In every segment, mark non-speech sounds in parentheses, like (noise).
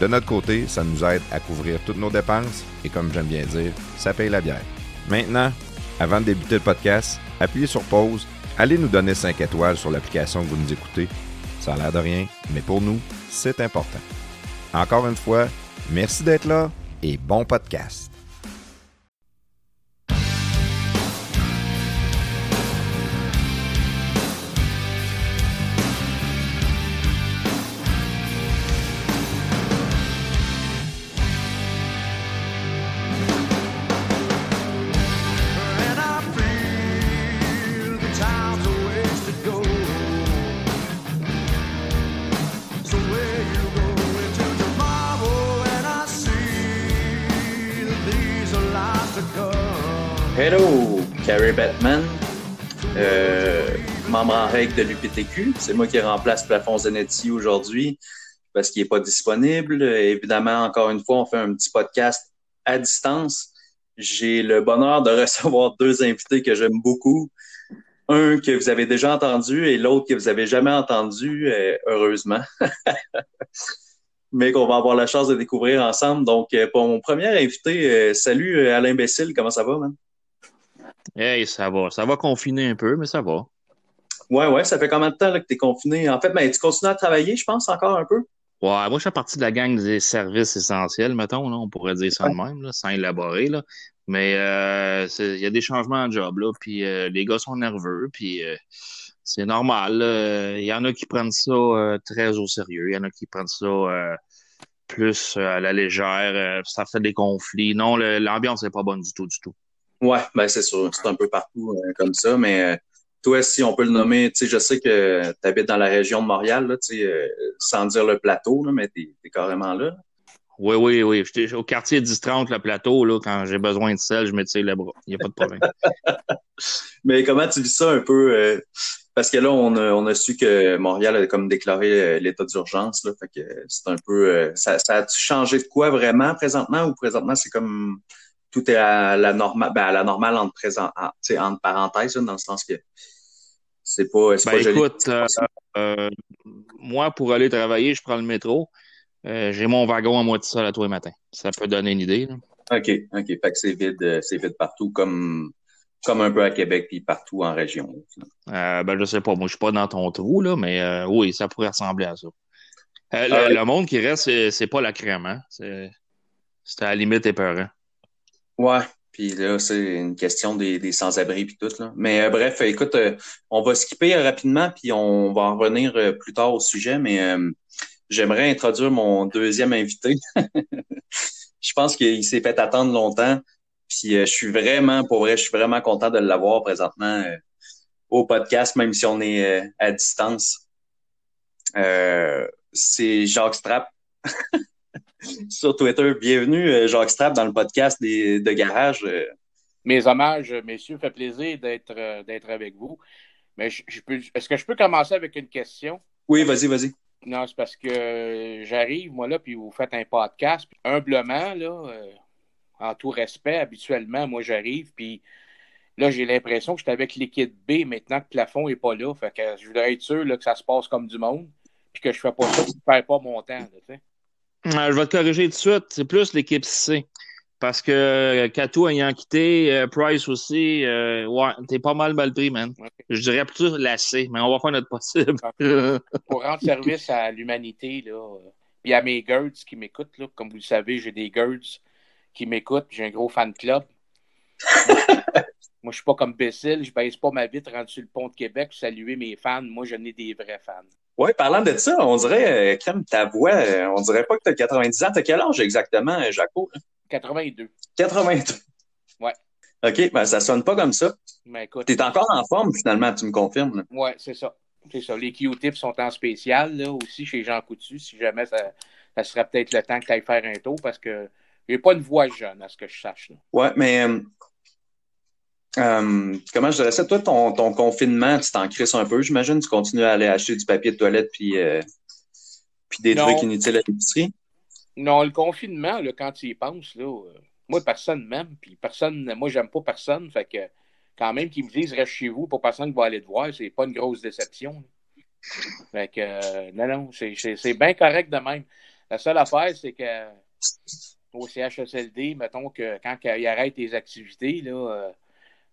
De notre côté, ça nous aide à couvrir toutes nos dépenses et comme j'aime bien dire, ça paye la bière. Maintenant, avant de débuter le podcast, appuyez sur pause, allez nous donner 5 étoiles sur l'application que vous nous écoutez. Ça a l'air de rien, mais pour nous, c'est important. Encore une fois, merci d'être là et bon podcast. Règle de l'UPTQ. C'est moi qui remplace Plafond Zanetti aujourd'hui parce qu'il n'est pas disponible. Évidemment, encore une fois, on fait un petit podcast à distance. J'ai le bonheur de (laughs) recevoir deux invités que j'aime beaucoup. Un que vous avez déjà entendu et l'autre que vous avez jamais entendu, euh, heureusement. (laughs) Mais qu'on va avoir la chance de découvrir ensemble. Donc, euh, pour mon premier invité, euh, salut Alain Bessil, comment ça va, man? Hey, ça va. Ça va confiner un peu, mais ça va. Ouais, ouais, ça fait combien de temps là, que tu es confiné? En fait, ben, tu continues à travailler, je pense, encore un peu? Ouais, moi, je fais partie de la gang des services essentiels, mettons, là, on pourrait dire ça de même, là, sans élaborer, là. Mais euh, il y a des changements de job, là, puis euh, les gars sont nerveux, puis euh, c'est normal. Il y en a qui prennent ça très au sérieux, il y en a qui prennent ça plus à la légère, ça fait des conflits. Non, l'ambiance n'est pas bonne du tout, du tout. Ouais, ben c'est sûr, c'est un peu partout comme ça, mais toi, si on peut le nommer, tu sais, je sais que tu habites dans la région de Montréal, là, tu sais, euh, sans dire le plateau, là, mais t'es es carrément là. Oui, oui, oui. J'étais au quartier 10-30, le plateau, là, quand j'ai besoin de sel, je me tire le bras. Il n'y a pas de problème. (laughs) Mais comment tu vis ça un peu? euh, parce que là, on a, on a su que Montréal a comme déclaré euh, l'état d'urgence, là, fait que c'est un peu... euh, ça, ça a changé de quoi vraiment présentement ou présentement c'est comme tout est à la normale, ben à la normale entre présent, en, tu entre parenthèses, dans le sens que c'est pas, Ben pas écoute, euh, euh, moi, pour aller travailler, je prends le métro. Euh, j'ai mon wagon à moitié seul à tous les matins. Ça peut donner une idée. là. OK, OK. Fait que c'est vide, c'est vide partout, comme, comme un peu à Québec puis partout en région. Euh, ben je sais pas, moi je suis pas dans ton trou, là, mais euh, oui, ça pourrait ressembler à ça. Euh, le, Ah ouais. le monde qui reste, c'est, pas la crème, hein? C'est, c'est à la limite épeurant. Ouais. Puis là, c'est une question des, des sans-abri puis tout, là. Mais euh, bref, écoute, euh, on va skipper euh, rapidement puis on va en revenir euh, plus tard au sujet, mais euh, j'aimerais introduire mon deuxième invité. (laughs) je pense qu'il s'est fait attendre longtemps. Puis je suis vraiment, pour vrai, je suis vraiment content de l'avoir présentement au podcast, même si on est à distance. C'est Jacques Strapp. (laughs) Sur Twitter, bienvenue euh, Jacques Strapp dans le podcast des, de Garage. Euh, Mes hommages, messieurs, fait plaisir d'être euh, d'être avec vous. Mais je, je peux, est-ce que je peux commencer avec une question? Oui, vas-y, vas-y. Non, c'est parce que euh, j'arrive, moi, là, puis vous faites un podcast. Puis humblement, là, euh, en tout respect, habituellement, moi, j'arrive, puis là, j'ai l'impression que j'étais avec l'équipe B maintenant que Plafond n'est pas là. Fait que je voudrais être sûr là, que ça se passe comme du monde, puis que je fais pas ça pour ne perds pas mon temps. là, tu sais. Euh, je vais te corriger tout de suite. C'est plus l'équipe C. Parce que euh, Kato ayant quitté, euh, Price aussi, euh, ouais, t'es pas mal mal pris, man. Je dirais plutôt la C, mais on va faire notre possible. (laughs) pour rendre service à l'humanité, là, euh, puis à mes girls qui m'écoutent, là, comme vous le savez, j'ai des girls qui m'écoutent, j'ai un gros fan club. (laughs) Moi, je suis pas comme Bécile, je baisse pas ma vitre rendu sur le pont de Québec pour saluer mes fans. Moi, je n'ai des vrais fans. Ouais, parlant de ça, on dirait, euh, Crème, ta voix, euh, on dirait pas que t'as 90 ans. T'as quel âge exactement, euh, Jaco? là? 82. 82. Ouais. OK, ben ça sonne pas comme ça. Mais écoute, T'es encore en forme, finalement, tu me confirmes. ouais, c'est ça. c'est ça. Les Q-tips sont en spécial, là, aussi, chez Jean Coutu, si jamais ça, ça serait peut-être le temps que tu ailles faire un tour, parce que j'ai pas une voix jeune, à ce que je sache. Ouais, mais euh, euh, comment je dirais ça? Toi, ton, ton confinement, tu t'en crisses un peu, j'imagine? Tu continues à aller acheter du papier de toilette puis, euh, puis des Non. trucs inutiles à l'épicerie? Non, le confinement, là, quand tu y penses, là, euh, moi, personne m'aime, puis personne, moi, j'aime pas personne, fait que quand même qu'ils me disent reste chez vous pour personne qui va aller te voir, c'est pas une grosse déception. là. Fait que, non, non, c'est- bien correct de même. La seule affaire, c'est que au CHSLD, mettons que quand ils arrêtent les activités, là,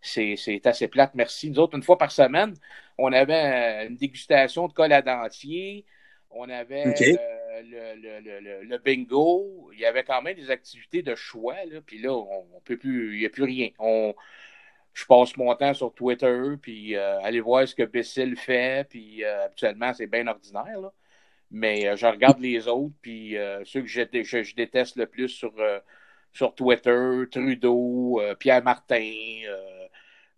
c'est assez plate, merci. Nous autres, une fois par semaine, on avait euh, une dégustation de colle à dentier, on avait euh, le, le- le- le- le bingo, il y avait quand même des activités de choix, là, puis là, on, on peut plus, il n'y a plus rien. On, je passe mon temps sur Twitter, puis euh, aller voir ce que Bessil fait, puis euh, habituellement, c'est bien ordinaire, là. Mais je regarde les autres, puis ceux que je, je- je déteste le plus sur, sur Twitter, Trudeau, Pierre Martin,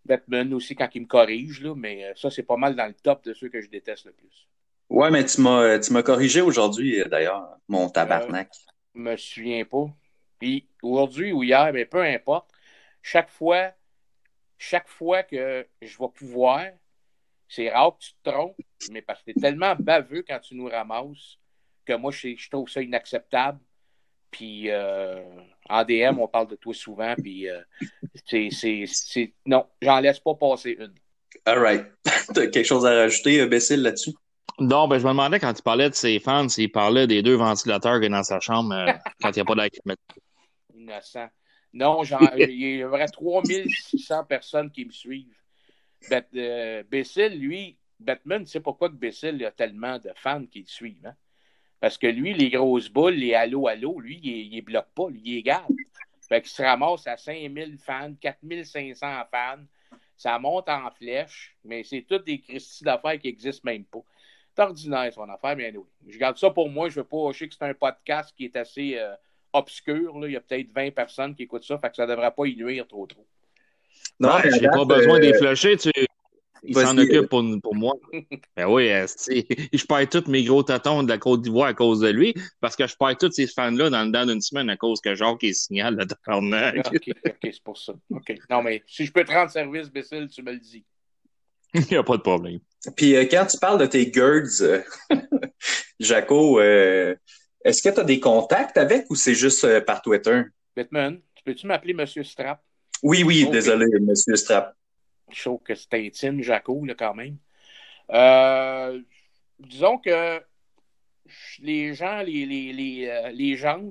Batman aussi quand il me corrige, là, mais euh, ça, c'est pas mal dans le top de ceux que je déteste le plus. Ouais, mais tu m'as tu m'as corrigé aujourd'hui, euh, d'ailleurs, mon tabarnak. Je me souviens pas. Puis aujourd'hui ou hier, mais peu importe, chaque fois, chaque fois que je vais pouvoir, c'est rare que tu te trompes, mais parce que tu es tellement baveux quand tu nous ramasses que moi, je, je trouve ça inacceptable. Puis euh, en DM, on parle de toi souvent, puis euh, c'est, c'est, c'est- Non, j'en laisse pas passer une. All right. (laughs) T'as quelque chose à rajouter, Bécile, là-dessus? Non, ben, je me demandais quand tu parlais de ses fans, s'il parlait des deux ventilateurs qu'il y a dans sa chambre euh, (laughs) quand il n'y a pas d'acclimatation. Innocent. Non, (laughs) il y aurait 3600 personnes qui me suivent. Euh, Bessil, lui, Batman, tu sais pourquoi que Bessil a tellement de fans qui le suivent. Hein? Parce que lui, les grosses boules, les allô, allô, lui, il, il les bloque pas, lui, il les garde. Fait qu'il se ramasse à 5000 fans, 4500 fans. Ça monte en flèche, mais c'est toutes des Christie d'affaires qui n'existent même pas. C'est ordinaire, son affaire, mais oui. Je garde ça pour moi. Je veux pas. Je sais que c'est un podcast qui est assez euh, obscur. Là. Il y a peut-être 20 personnes qui écoutent ça, fait que ça devrait pas y nuire trop trop. Non, Ouais, mais j'ai pas besoin euh, des flusher, tu il s'en euh. occupe pour, pour moi. (laughs) ben oui, esti. (laughs) je perds tous mes gros tatons de la Côte d'Ivoire à cause de lui, parce que je perds tous ces fans-là dans le dedans d'une semaine à cause que Jacques il signale le tabarnak. OK, OK, c'est pour ça. OK. Non, mais si je peux te rendre service, Bécile, tu me le dis. (laughs) Il n'y a pas de problème. Puis euh, quand tu parles de tes girds, euh, Jaco, euh, est-ce que tu as des contacts avec ou c'est juste euh, par Twitter? Batman, tu peux-tu m'appeler Monsieur Strap? Oui, oui, Ok. désolé, monsieur Strap. Je trouve que c'est intime, Jaco, là, quand même. Euh, disons que les gens, les, les, les, euh, les gens.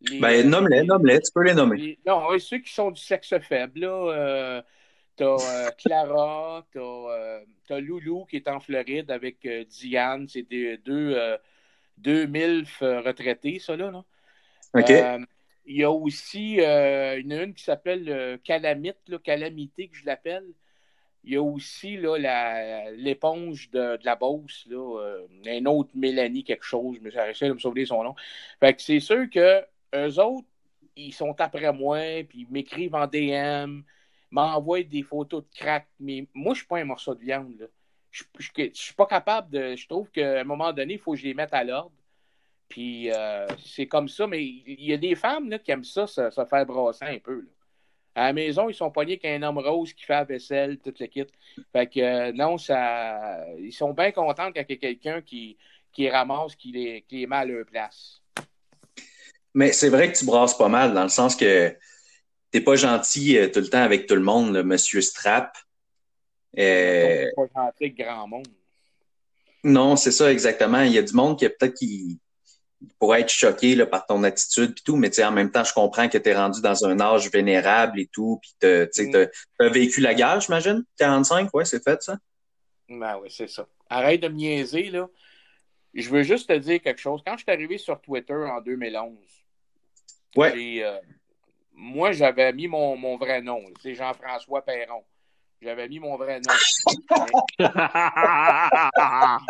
Les, Ben, nomme-les, les- nomme-les, tu peux les nommer. non, ceux qui sont du sexe faible, là. euh, t'as euh, (laughs) Clara, t'as euh, t'as Loulou qui est en Floride avec Diane. C'est des, deux, deux MILF euh, retraités, ça, là. là. OK? Il y a aussi euh, une, une qui s'appelle euh, Calamite, Calamité, que je l'appelle. Il y a aussi l'éponge de, la Beauce, là, euh, un autre Mélanie quelque chose, mais j'essaie de me souvenir son nom. Fait que c'est sûr que eux autres, ils sont après moi, puis ils m'écrivent en DM, m'envoient des photos de crack, mais moi, je suis pas un morceau de viande. Là. Je, je, je suis pas capable de. Je trouve qu'à un moment donné, il faut que je les mette à l'ordre. Puis euh, c'est comme ça, mais il y a des femmes là, qui aiment ça, se, faire brasser un peu. Là. À la maison, ils sont pognés qu'un homme rose qui fait la vaisselle, toute le kit. Fait que euh, non, ça. Ils sont bien contents quand il y a quelqu'un qui, qui les ramasse, qui les, qui les met à leur place. Mais c'est vrai que tu brasses pas mal, dans le sens que t'es pas gentil euh, tout le temps avec tout le monde, là, monsieur Strap. Euh, Donc, pas gentil avec grand monde. non, c'est ça exactement. Il y a du monde qui peut-être qui pourrait être choqué là, par ton attitude puis tout, mais tu sais, en même temps, je comprends que tu es rendu dans un âge vénérable et tout, puis t'as- tu Mm. t'as vécu la guerre, j'imagine? 45, ouais, c'est fait ça? Ben oui, c'est ça. Arrête de me niaiser, là. Je veux juste te dire quelque chose. Quand je suis arrivé sur Twitter en 2011, Ouais. j'ai, euh, moi, j'avais mis mon, mon vrai nom. C'est Jean-François Perron. J'avais mis mon vrai nom. (laughs)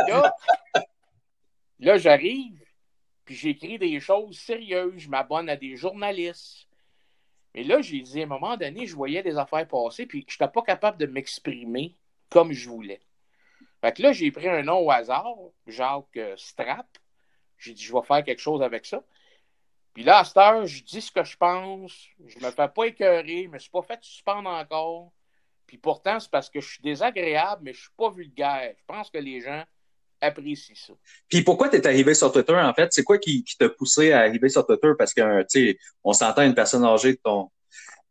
là, là j'arrive, puis j'écris des choses sérieuses, je m'abonne à des journalistes. Mais là, j'ai dit, à un moment donné, je voyais des affaires passer, puis je n'étais pas capable de m'exprimer comme je voulais. Fait que là, j'ai pris un nom au hasard, Jacques euh, Strap. J'ai dit, je vais faire quelque chose avec ça. Puis là, à cette heure, je dis ce que je pense. Je me fais pas écœurer. Je me suis pas fait suspendre encore. Puis pourtant, c'est parce que je suis désagréable, mais je suis pas vulgaire. Je pense que les gens apprécient ça. Puis pourquoi tu es arrivé sur Twitter, en fait? C'est quoi qui, qui t'a poussé à arriver sur Twitter? Parce que, tu sais, on s'entend une personne âgée de ton,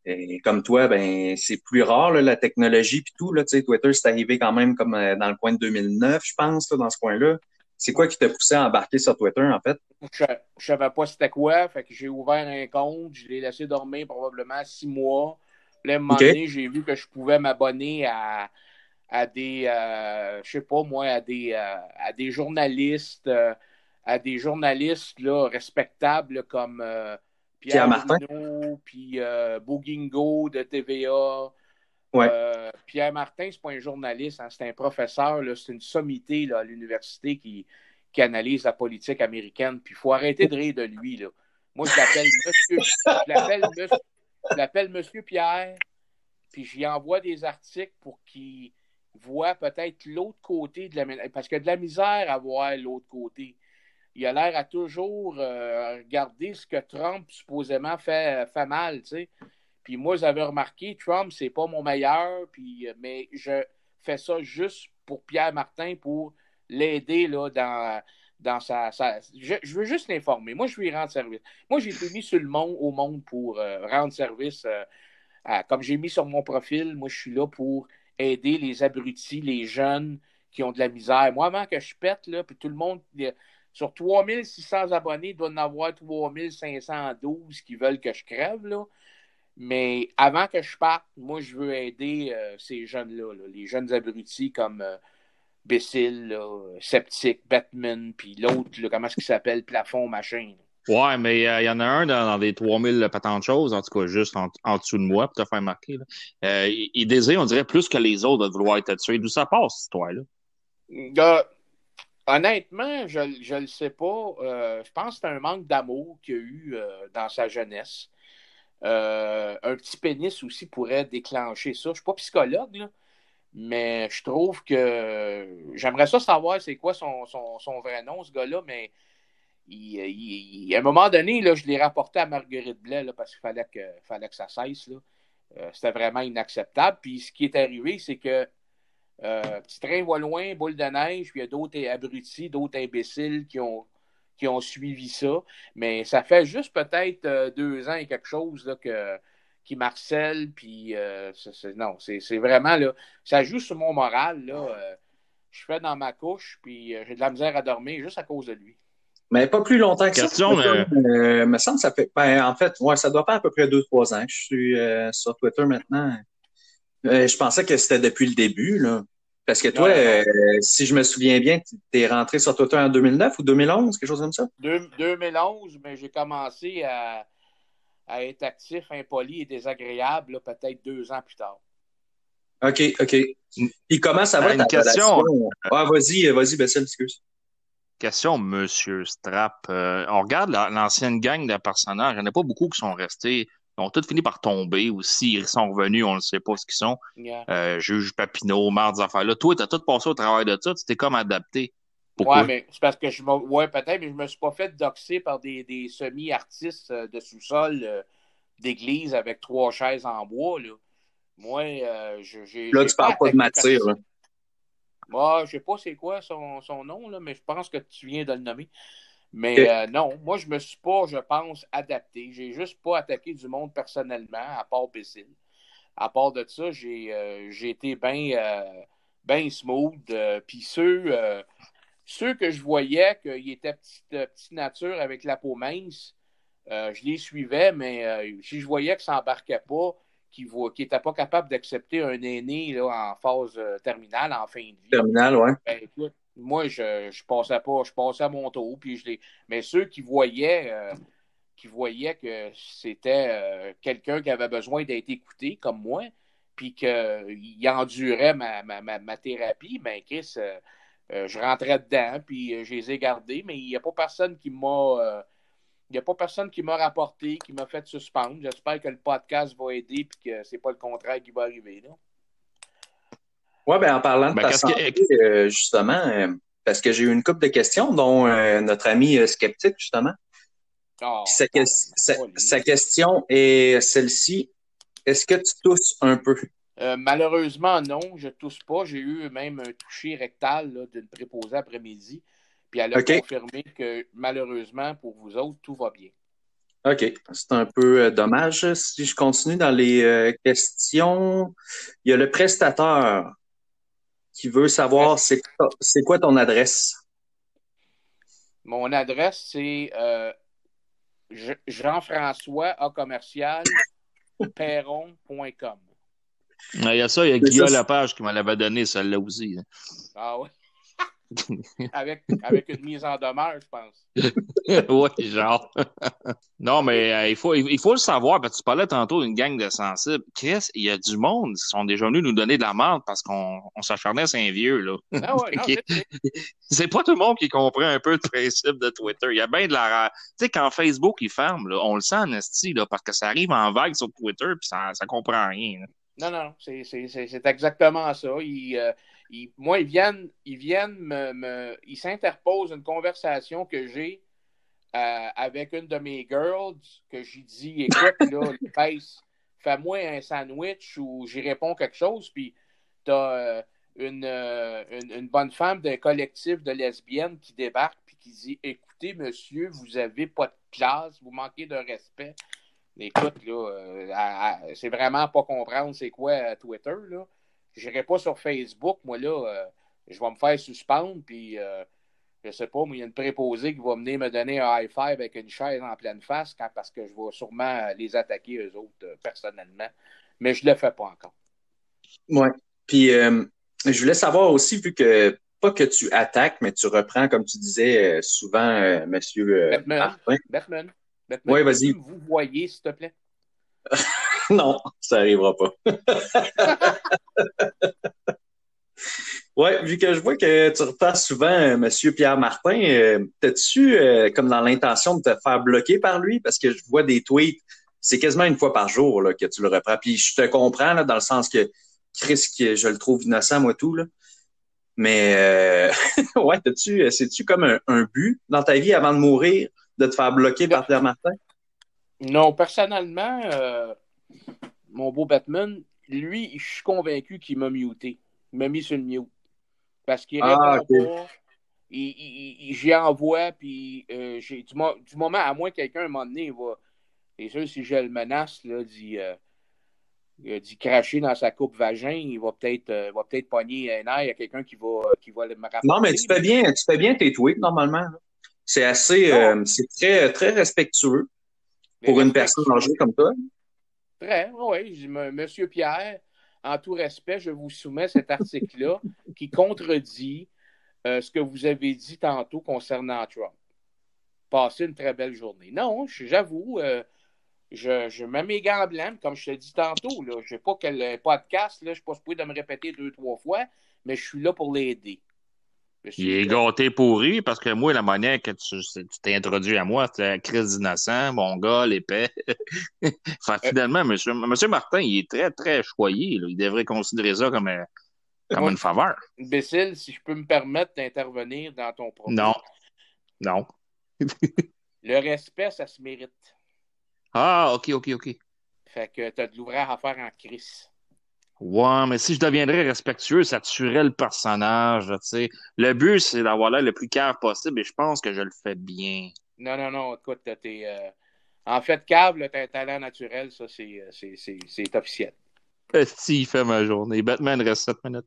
et comme toi, ben c'est plus rare là, la technologie puis tout là. Tu sais, Twitter c'est arrivé quand même comme euh, dans le coin de 2009, je pense, là, dans ce coin-là. C'est quoi qui t'a poussé à embarquer sur Twitter en fait? Je, je savais pas c'était quoi, fait que j'ai ouvert un compte, je l'ai laissé dormir probablement six mois. Là, à un moment donné, j'ai vu que je pouvais m'abonner à, à des, euh, je sais pas moi, à des, euh, à des journalistes, euh, à des journalistes là, respectables comme Pierre Pierre Martin. Puis Bouguingo de TVA. Ouais. Pierre Martin, c'est pas un journaliste, hein, c'est un professeur, c'est une sommité là, à l'université qui, qui analyse la politique américaine. Puis il faut arrêter de rire de lui. Là. Moi, je l'appelle Monsieur, je l'appelle Monsieur, Monsieur Pierre, puis j'y envoie des articles pour qu'il voit peut-être l'autre côté de la parce qu'il y a de la misère à voir l'autre côté. Il a l'air à toujours euh, regarder ce que Trump supposément fait, fait mal, tu sais. Puis moi, j'avais remarqué, Trump, c'est pas mon meilleur, puis, euh, mais je fais ça juste pour Pierre Martin, pour l'aider là, dans, dans sa. Je, veux juste l'informer. Moi, je lui rendre service. Moi, j'ai été mis sur le monde, au monde pour euh, rendre service. euh, comme j'ai mis sur mon profil, moi, je suis là pour aider les abrutis, les jeunes qui ont de la misère. Moi, avant que je pète, là, puis tout le monde, sur 3600 abonnés, il doit en avoir 3512 qui veulent que je crève, là. Mais avant que je parte, moi, je veux aider euh, ces jeunes-là, là, les jeunes abrutis comme euh, Bécile, Sceptique, Batman, puis l'autre, comment est-ce qu'il s'appelle, Plafond, machin. Ouais, mais euh, il y en a un dans, dans les 3000 patentes choses, en tout cas juste en, dessous de moi, pour te faire marquer. Euh, il, désire, on dirait, plus que les autres de vouloir être tué. D'où ça passe, cette histoire-là? Honnêtement, je ne le sais pas. Euh, je pense que c'est un manque d'amour qu'il a eu dans sa jeunesse. Un petit pénis aussi pourrait déclencher ça. Je ne suis pas psychologue, mais je trouve que j'aimerais ça savoir c'est quoi son, son, son vrai nom, ce gars-là, mais il, à un moment donné, là, je l'ai rapporté à Marguerite Blais parce qu'il fallait que, fallait que ça cesse. Euh, C'était vraiment inacceptable. Puis ce qui est arrivé, c'est que euh, petit train va loin, boule de neige, puis il y a d'autres abrutis, d'autres imbéciles qui ont, qui ont suivi ça. Mais ça fait juste peut-être euh, deux ans et quelque chose là, que, qui marcelle, puis euh, c'est- non, c'est c'est vraiment là, ça joue sur mon moral. Là, je fais dans ma couche, puis j'ai de la misère à dormir juste à cause de lui. Mais pas plus longtemps que Question, ça. Euh, me semble que ça fait. Ben, en fait, ouais, ça doit faire à peu près deux, trois ans que je suis euh, sur Twitter maintenant. Euh, je pensais que c'était depuis le début, là. Parce que toi, euh, si je me souviens bien, tu es rentré sur Twitter en 2009 ou 2011, quelque chose comme ça? Deux- 2011, mais j'ai commencé à, à être actif, impoli et désagréable, peut-être deux ans plus tard. OK, OK. Puis comment ça va Ah, une ta question. Ah, vas-y, vas-y, Bessel, excuse. Question, Monsieur Strap. Euh, on regarde la- l'ancienne gang de personnages. Il n'y en a pas beaucoup qui sont restés. Ils ont tous fini par tomber ou s'ils sont revenus, on ne sait pas ce qu'ils sont. Yeah. Euh, Juge Papineau, marre des affaires-là. Toi, tu as tout passé au travail de ça. Tu t'es comme adapté. Pourquoi? Ouais, mais c'est parce que je me. Ouais, peut-être, mais je me suis pas fait doxer par des, des semi-artistes euh, de sous-sol euh, d'église avec trois chaises en bois, là. Moi, euh, je- j'ai. Là, tu parles pas de là. personne. Moi, je sais pas c'est quoi son, son nom, là, mais je pense que tu viens de le nommer. Mais euh, non, moi, je me suis pas, je pense, adapté. J'ai juste pas attaqué du monde personnellement, à part Bécile. À part de ça, j'ai euh, été bien ben smooth. Puis ceux, ceux que je voyais qu'ils étaient petite, petite nature avec la peau mince, je les suivais, mais si je voyais que ça n'embarquait pas, qu'ils n'étaient pas capables d'accepter un aîné là, en phase euh, terminale, en fin de vie, Terminal, ouais. ben, écoute, moi, je, je passais pas, je passais à mon tour, puis je. Mais ceux qui voyaient, euh, qui voyaient que c'était euh, quelqu'un qui avait besoin d'être écouté, comme moi, puis qu'il endurait ma, ma, ma, ma thérapie, ben Chris, euh, je rentrais dedans, puis je les ai gardés, mais il n'y a pas personne qui m'a... il n'y a pas personne qui m'a rapporté, qui m'a fait suspendre. J'espère que le podcast va aider puis que c'est pas le contraire qui va arriver. Là. Ouais, ben en parlant de Ben, ta que- santé, euh, justement, euh, parce que j'ai eu une couple de questions, dont euh, notre ami euh, sceptique, justement. Ah, Puis sa, que- sa- pas lui. sa question est celle-ci. Est-ce que tu tousses un peu? Euh, malheureusement, non, je tousse pas. J'ai eu même un toucher rectal d'une préposée après-midi. Puis elle a confirmé que malheureusement, pour vous autres, tout va bien. OK, c'est un peu euh, dommage. Si je continue dans les euh, questions, il y a le prestateur qui veut savoir c'est quoi, c'est quoi ton adresse? Mon adresse, c'est euh, Je- Jean-François A commercial (laughs) perron.com. Il y a ça, il y a Guillaume Lepage qui me l'avait donné, celle-là aussi. hein. Ah ouais? (laughs) avec, avec une mise en demeure, je pense. (laughs) ouais, genre. (laughs) non, mais euh, il, faut, il, il faut le savoir, parce que tu parlais tantôt d'une gang de sensibles. Chris, il y a du monde qui sont déjà venus nous donner de la merde parce qu'on on s'acharnait sur un vieux, là. Ah ouais, non, Ok. c'est- pas tout le monde qui comprend un peu le principe de Twitter. Il y a bien de la... Tu sais, quand Facebook, il ferme, là, on le sent en esti, là, parce que ça arrive en vague sur Twitter, puis ça, ça comprend rien. là. Non, non, c'est exactement ça. Ils, euh, ils- moi, ils viennent, ils viennent me, me- ils s'interposent une conversation que j'ai euh, avec une de mes girls, que j'ai dit, écoute, là, (laughs) Lopez, fais-moi un sandwich ou j'y réponds quelque chose, puis t'as euh, une, euh, une, une bonne femme d'un collectif de lesbiennes qui débarque puis qui dit, écoutez, monsieur, vous avez pas de classe, vous manquez de respect. Écoute, là, c'est vraiment pas comprendre c'est quoi Twitter, là. J'irai pas sur Facebook, moi, là, euh, je vais me faire suspendre, puis euh, je sais pas, moi, il y a une préposée qui va venir me donner un high five avec une chaise en pleine face quand- parce que je vais sûrement les attaquer eux autres euh, personnellement. Mais je le fais pas encore. Ouais. Puis euh, je voulais savoir aussi, vu que pas que tu attaques, mais tu reprends, comme tu disais euh, souvent, euh, Monsieur Batman. Batman, Batman, Ouais, vas-y. Vous voyez, s'il te plaît. (laughs) (laughs) Non, ça arrivera pas. (laughs) Ouais, vu que je vois que tu reprends souvent euh, Monsieur Pierre Martin, euh, t'as-tu euh, comme dans l'intention de te faire bloquer par lui? Parce que je vois des tweets, c'est quasiment une fois par jour là, que tu le reprends. Puis je te comprends là, dans le sens que Chris, que je le trouve innocent, moi tout, là. Mais euh, (laughs) ouais, t'as-tu, c'est-tu comme un, un but dans ta vie avant de mourir de te faire bloquer par Pierre Martin? Non, personnellement, euh, mon beau Batman, lui, je suis convaincu qu'il m'a muté. Il m'a mis sur le mute. Parce qu'il Ah, répond ok. pas. Il, il- il- J'y envoie, puis euh, j'ai- du, mo- du moment, à moins que quelqu'un, à un moment donné, il va. C'est sûr, si je le menace, là, d'y euh, d'y cracher dans sa coupe vagin, il va peut-être euh, va peut-être pogner un air à quelqu'un qui va, qui va me rapporter. Non, mais tu fais bien, tu fais bien tes tweets normalement. là. C'est assez, c'est très, très respectueux pour une personne âgée comme toi. Très, oui. Monsieur Pierre, en tout respect, je vous soumets cet article-là (laughs) qui contredit euh, ce que vous avez dit tantôt concernant Trump. Passez une très belle journée. Non, j'avoue, euh, je, je mets mes gants blancs, comme je te dis tantôt. Là, je sais pas quel podcast, là, je ne suis pas supposé de me répéter deux, trois fois, mais je suis là pour l'aider. Il est gâté pourri parce que moi, la monnaie que tu t'es introduit à moi, c'était la crise d'innocent, mon gars, l'épais. (laughs) enfin, finalement, monsieur, monsieur Martin, il est très, très choyé. là. Il devrait considérer ça comme, un- comme une faveur. Imbécile, si je peux me permettre d'intervenir dans ton propos. Non. Non. (laughs) Le respect, ça se mérite. Ah, OK, OK, OK. Fait que tu as de l'ouvrage à faire en crise. Ouais, mais si je deviendrais respectueux, ça tuerait le personnage, tu sais. Le but, c'est d'avoir l'air le plus cave possible et je pense que je le fais bien. Non, non, non, écoute, t'es. euh, En fait, Cave, t'as un talent naturel, ça, c'est, euh, c'est, c'est, c'est officiel. Si, il fait ma journée. Batman reste 7 minutes.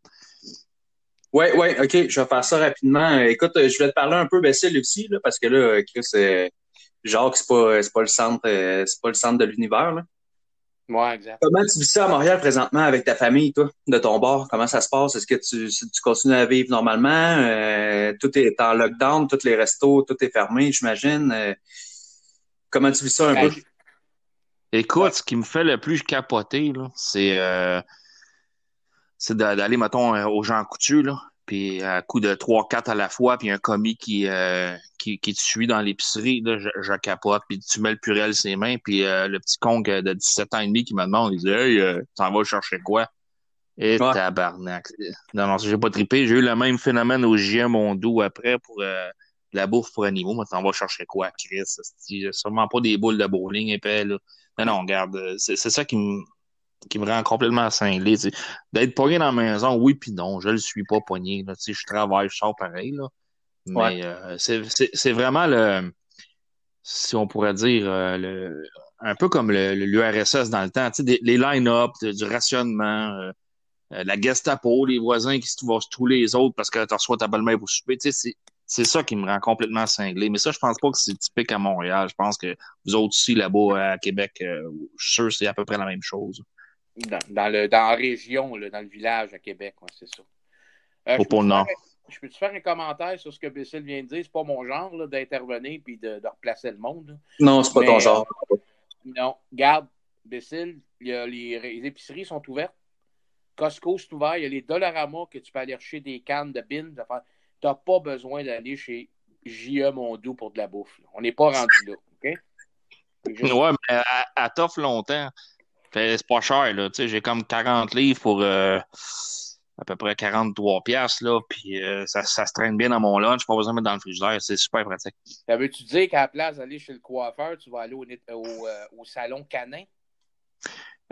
Ouais, ouais, ok, je vais faire ça rapidement. Écoute, euh, je vais te parler un peu Bessel aussi, là, parce que là, Chris, euh, Jacques, c'est pas, c'est pas le centre, euh, c'est pas le centre de l'univers, là. Ouais, exact. Comment tu vis ça à Montréal présentement avec ta famille, toi, de ton bord? Comment ça se passe? Est-ce que tu, continues à vivre normalement? Euh, tout est en lockdown, tous les restos, tout est fermé, j'imagine. Euh, comment tu vis ça un Ben, peu? Écoute, Ouais. ce qui me fait le plus capoter, c'est euh, d'aller, mettons, aux gens coutus, là, puis à coup de 3-4 à la fois, puis un commis qui, euh, qui, qui te suit dans l'épicerie, là, je, je capote, puis tu mets le purel ses mains, puis euh, le petit con de 17 ans et demi qui me demande, il dit « Hey, euh, t'en vas chercher quoi? » Et Ouais. tabarnak. Non, non, j'ai pas trippé. J'ai eu le même phénomène au GM Mondou après pour euh, la bouffe pour animaux. Maintenant, on va chercher quoi, Chris? Sûrement pas des boules de bowling épais, là. Non, non, regarde, euh, c'est c'est ça qui me qui me rend complètement cinglé. D'être pogné dans la maison, oui puis non, je le suis pas pogné. Là, tu sais, je travaille, je sors pareil. Là. Mais Ouais. euh, c'est- c'est c'est vraiment le si on pourrait dire euh, le un peu comme le- le- l'URSS dans le temps, tu sais, des- les line-up, de- du rationnement, euh, euh, la Gestapo, les voisins qui se voient tous les autres parce que tu reçois ta belle-mère pour souper, tu sais, c'est c'est ça qui me rend complètement cinglé. Mais ça, je pense pas que c'est typique à Montréal. Je pense que vous autres aussi, là-bas, à Québec, euh, je suis sûr que c'est à peu près la même chose. Dans, dans le, dans la région, là, dans le village à Québec, ouais, c'est ça. Euh, Au je pôle peux-tu Nord. faire- Je peux-tu faire un commentaire sur ce que Bessil vient de dire? C'est pas mon genre là, d'intervenir puis de, de replacer le monde. là. Non, c'est pas Mais, ton euh, genre. Non, garde, Bessil, il y a les, les épiceries sont ouvertes. Costco, c'est ouvert. Il y a les Dollarama que tu peux aller chercher des cannes de bins. Tu n'as pas besoin d'aller chez J.E. Mondou pour de la bouffe. là. On n'est pas rendu là. OK? Juste- Ouais, mais à, à tough longtemps. C'est pas cher, là. J'ai comme 40 livres pour euh, à peu près 43 piastres, là. Puis euh, ça, ça se traîne bien dans mon lunch. Pas besoin de mettre dans le frigidaire. C'est super pratique. Ça veut-tu dire qu'à la place d'aller chez le coiffeur, tu vas aller au, euh, au salon canin?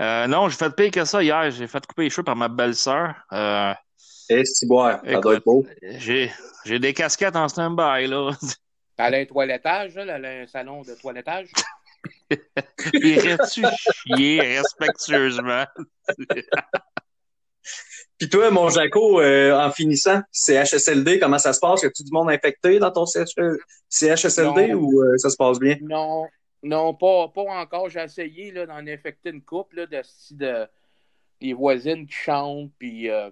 Euh, non, j'ai fait pire que ça hier. J'ai fait couper les cheveux par ma belle-sœur. Euh, Eh, c'est boire. Ça doit être beau. j'ai, j'ai des casquettes en stand-by, là. Elle a un toilettage, là, elle a un salon de toilettage? (laughs) Irais-tu chier respectueusement? (laughs) Puis toi, mon Jaco, euh, en finissant, CHSLD, comment ça se passe? Y a-tu du monde infecté dans ton CH CHSLD Non. ou euh, ça se passe bien? Non, non, pas, pas encore. J'ai essayé là, d'en infecter une couple là, de, de les voisines qui chantent, puis, euh,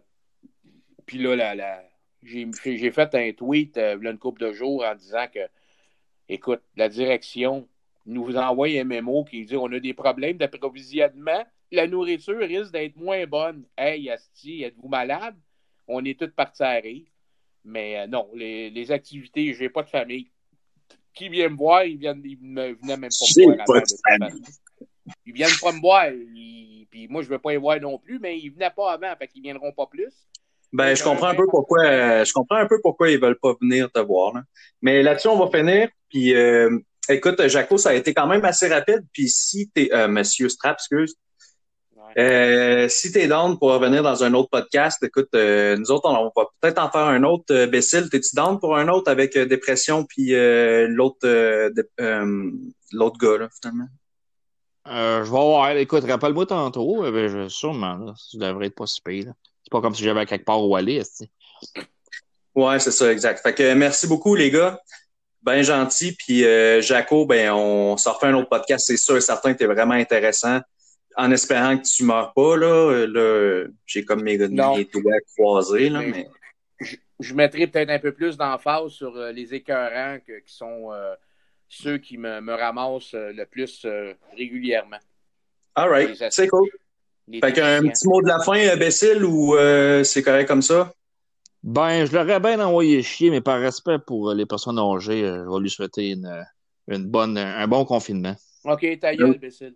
puis là, la, la- j'ai, fait un tweet euh, il y a une couple de jours en disant que, écoute, la direction nous envoie un mémo qui dit on a des problèmes d'approvisionnement, la nourriture risque d'être moins bonne. Hey, Asti, êtes-vous malade? On est tous partis à rire. Mais euh, non, les, les activités, j'ai pas de famille. Qui vient me voir, ils viennent, ils me venaient même pas me voir pas de. Ils viennent pas me voir. ils- Puis moi, je veux pas les voir non plus, mais ils venaient pas avant, fait qu'ils viendront pas plus. Ben, je comprends un peu pourquoi, euh, je comprends un peu pourquoi ils veulent pas venir te voir. là. Mais là-dessus, on va finir. Puis, euh, écoute, Jaco, ça a été quand même assez rapide. Puis, si t'es, euh, Monsieur Strap, excuse, Ouais. euh, si t'es down pour revenir dans un autre podcast, écoute, euh, nous autres, on va peut-être en faire un autre. Bécile, t'es-tu down pour un autre avec dépression puis euh, l'autre, l'autre gars là, finalement? Euh, je vais voir. Écoute, rappelle-moi tantôt. Ben, je, sûrement, là. Ça devrait être pas si pire, là. C'est pas comme si j'avais quelque part où aller. Ouais, c'est ça, exact. Fait que merci beaucoup, les gars. Ben gentil. Puis euh, Jaco, ben on s'en refait un autre podcast, c'est sûr et certain que t'es vraiment intéressant. En espérant que tu meurs pas, là. Là j'ai comme mes, mes doigts croisés, là, Mais-. Je, je mettrai peut-être un peu plus d'emphase sur euh, les écœurants que- qui sont euh, ceux qui me, me ramassent euh, le plus euh, régulièrement. All right, c'est cool. Les Fait qu'un petit mot de la fin, euh, Bécile, ou euh, c'est correct comme ça? Ben, je l'aurais bien envoyé chier, mais par respect pour euh, les personnes âgées, euh, je vais lui souhaiter une, une bonne, un bon confinement. OK, ta gueule, imbécile.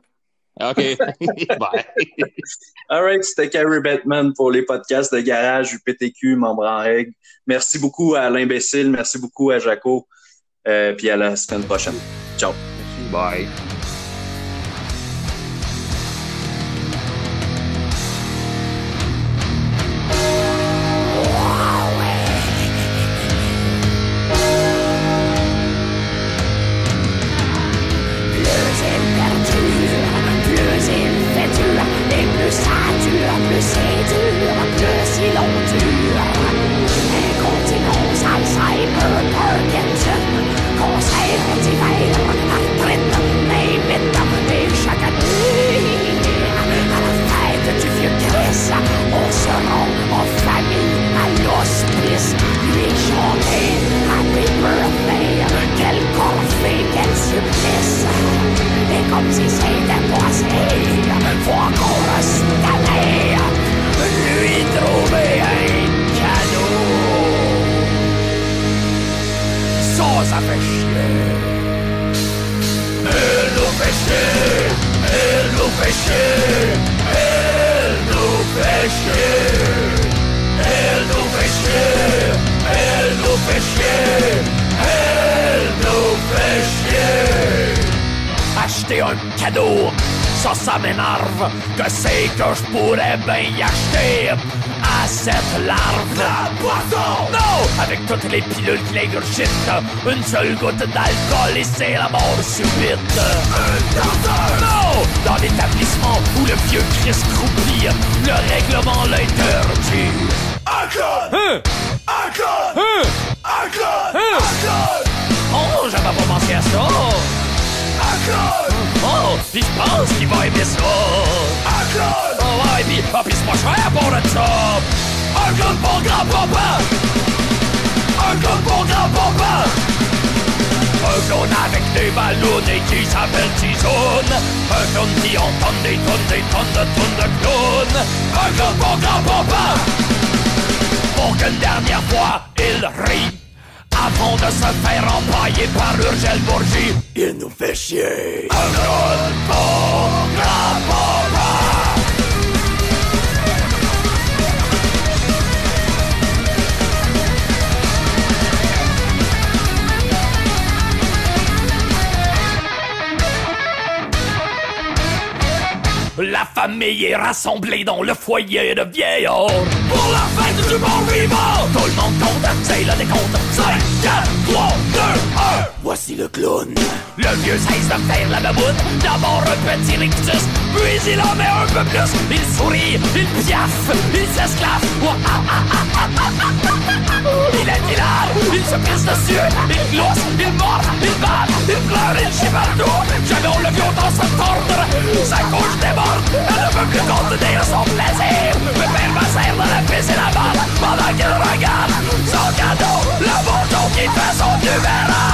OK. (laughs) Bye. (laughs) All right, c'était Carrie Batman pour les podcasts de Garage, UPTQ, membre en règle. Merci beaucoup à l'imbécile, merci beaucoup à Jaco, euh, puis à la semaine prochaine. Ciao. Bye. L'ingurgitent, une seule goutte d'alcool et c'est la mort subite. Non! Dans l'établissement où le vieux Christ croupit, le règlement l'interdit. Alcool! Alcool! Alcool! Alcool! Oh, j'avais pas pensé à ça! Alcool! Oh, pis je pense qu'il va aimer ça! Alcool! Oh ouais, pis, oh, pis c'est pas cher pour le job! Alcool pour grand-papa! Alcool pour grand-papa! Un clown avec des ballons et qui s'appelle Tizoun Un clown qui entend des tonnes, des tonnes de tonnes de clowns. Un clown pour grand-papa Pour qu'une dernière fois il rit. Avant de se faire empailler par Urgel Bourgie, il nous fait chier. Un clown pour grand-papa famille est rassemblée dans le foyer de vieillard Pour la fête du bon vivant Tout le monde compte, c'est le décompte. 5, 4, 3, 2, 1 Voici le clown. Le vieux cesse de faire la baboune. D'abord un petit rictus, puis il en met un peu plus. Il sourit, il piaffe, il s'esclave. Il est hilar, il se pisse dessus, il glousse, il mord, il bat, il pleure, il chie partout. Jamais on le vit autant se tordre. Sa couche déborde, elle ne peut plus contenir son plaisir. Me père ma serre dans la piscine la balle pendant qu'il regarde son cadeau, le bourdon qui fait son numéro.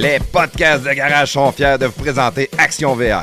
Les podcasts de garage sont fiers de vous présenter Action VR.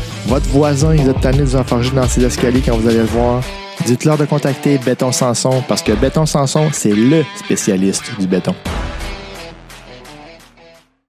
votre voisin, il a tanné de vous enfarger dans ses escaliers quand vous allez le voir. Dites-leur de contacter Béton Sanson parce que Béton Sanson, c'est le spécialiste du béton.